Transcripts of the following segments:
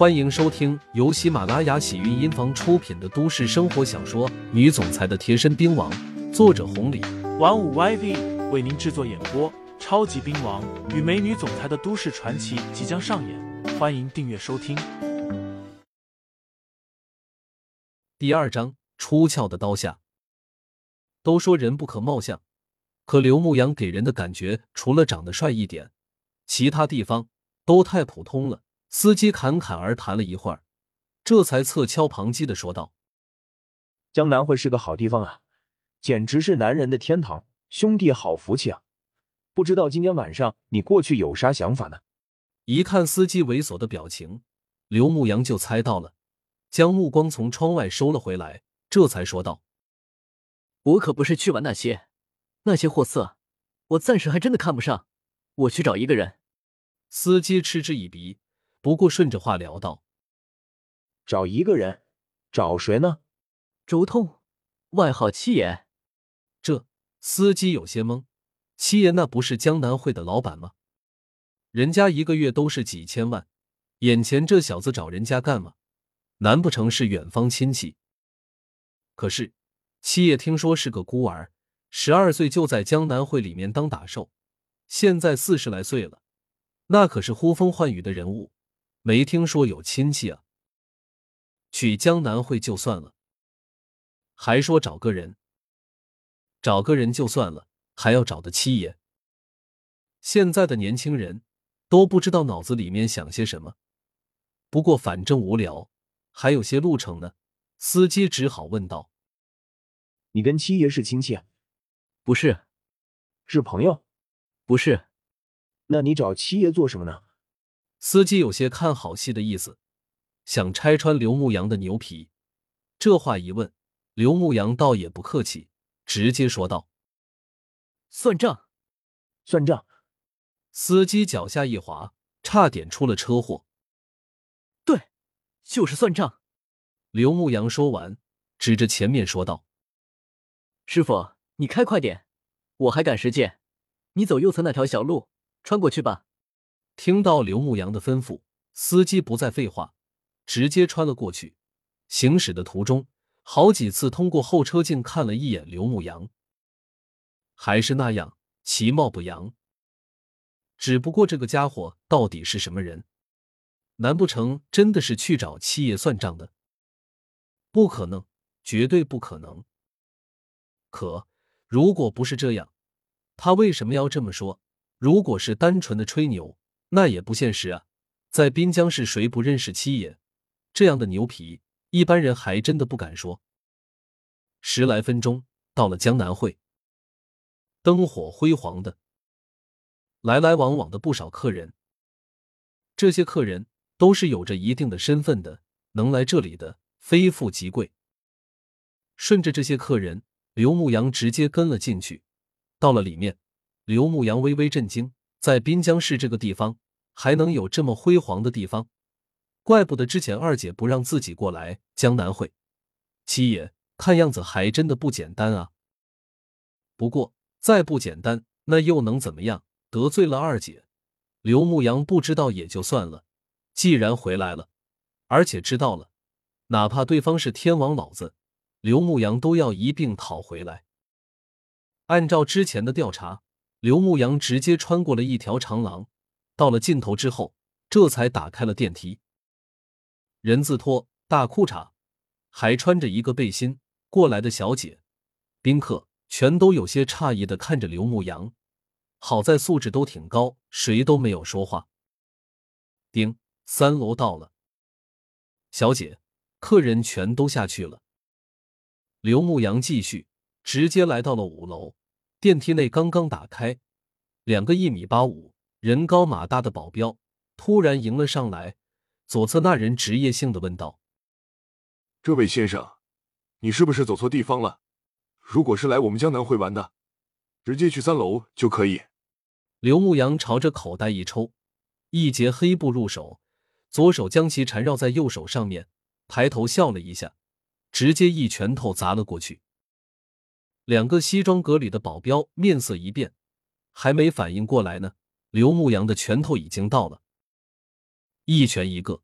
欢迎收听由喜马拉雅喜韵音房出品的都市生活小说《女总裁的贴身兵王》，作者红礼，玩五 YV 为您制作演播。超级兵王与美女总裁的都市传奇即将上演，欢迎订阅收听。第二章：出鞘的刀下。都说人不可貌相，可刘牧阳给人的感觉，除了长得帅一点，其他地方都太普通了。司机侃侃而谈了一会儿，这才侧敲旁击的说道：“江南会是个好地方啊，简直是男人的天堂，兄弟好福气啊！不知道今天晚上你过去有啥想法呢？”一看司机猥琐的表情，刘牧阳就猜到了，将目光从窗外收了回来，这才说道：“我可不是去玩那些，那些货色，我暂时还真的看不上。我去找一个人。”司机嗤之以鼻。不过顺着话聊道：“找一个人，找谁呢？周通，外号七爷。”这司机有些懵。七爷那不是江南会的老板吗？人家一个月都是几千万，眼前这小子找人家干嘛？难不成是远方亲戚？可是七爷听说是个孤儿，十二岁就在江南会里面当打手，现在四十来岁了，那可是呼风唤雨的人物。没听说有亲戚啊，去江南会就算了，还说找个人，找个人就算了，还要找的七爷。现在的年轻人都不知道脑子里面想些什么。不过反正无聊，还有些路程呢，司机只好问道：“你跟七爷是亲戚？不是，是朋友？不是。那你找七爷做什么呢？”司机有些看好戏的意思，想拆穿刘牧阳的牛皮。这话一问，刘牧阳倒也不客气，直接说道：“算账，算账。”司机脚下一滑，差点出了车祸。对，就是算账。刘牧阳说完，指着前面说道：“师傅，你开快点，我还赶时间。你走右侧那条小路，穿过去吧。”听到刘牧阳的吩咐，司机不再废话，直接穿了过去。行驶的途中，好几次通过后车镜看了一眼刘牧阳，还是那样其貌不扬。只不过这个家伙到底是什么人？难不成真的是去找七爷算账的？不可能，绝对不可能。可如果不是这样，他为什么要这么说？如果是单纯的吹牛？那也不现实啊！在滨江市，谁不认识七爷？这样的牛皮，一般人还真的不敢说。十来分钟到了江南会，灯火辉煌的，来来往往的不少客人。这些客人都是有着一定的身份的，能来这里的非富即贵。顺着这些客人，刘牧阳直接跟了进去。到了里面，刘牧阳微微震惊。在滨江市这个地方，还能有这么辉煌的地方，怪不得之前二姐不让自己过来江南会。七爷看样子还真的不简单啊。不过再不简单，那又能怎么样？得罪了二姐，刘牧阳不知道也就算了。既然回来了，而且知道了，哪怕对方是天王老子，刘牧阳都要一并讨回来。按照之前的调查。刘牧阳直接穿过了一条长廊，到了尽头之后，这才打开了电梯。人字拖、大裤衩，还穿着一个背心过来的小姐、宾客，全都有些诧异的看着刘牧阳。好在素质都挺高，谁都没有说话。丁，三楼到了，小姐，客人全都下去了。刘牧阳继续，直接来到了五楼。电梯内刚刚打开，两个一米八五、人高马大的保镖突然迎了上来。左侧那人职业性的问道：“这位先生，你是不是走错地方了？如果是来我们江南会玩的，直接去三楼就可以。”刘牧阳朝着口袋一抽，一截黑布入手，左手将其缠绕在右手上面，抬头笑了一下，直接一拳头砸了过去。两个西装革履的保镖面色一变，还没反应过来呢，刘牧阳的拳头已经到了，一拳一个。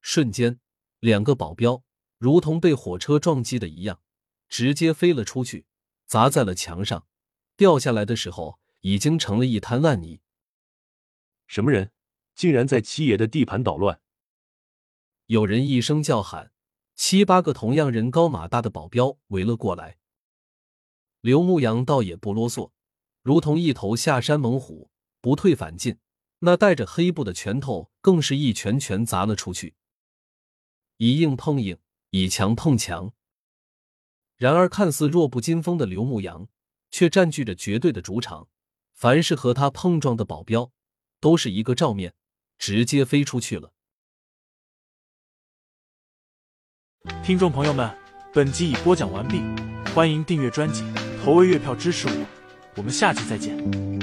瞬间，两个保镖如同被火车撞击的一样，直接飞了出去，砸在了墙上。掉下来的时候，已经成了一滩烂泥。什么人竟然在七爷的地盘捣乱？有人一声叫喊，七八个同样人高马大的保镖围了过来。刘牧阳倒也不啰嗦，如同一头下山猛虎，不退反进。那带着黑布的拳头更是一拳拳砸了出去，以硬碰硬，以强碰强。然而，看似弱不禁风的刘牧阳，却占据着绝对的主场。凡是和他碰撞的保镖，都是一个照面，直接飞出去了。听众朋友们，本集已播讲完毕，欢迎订阅专辑。投喂月票支持我，我们下期再见。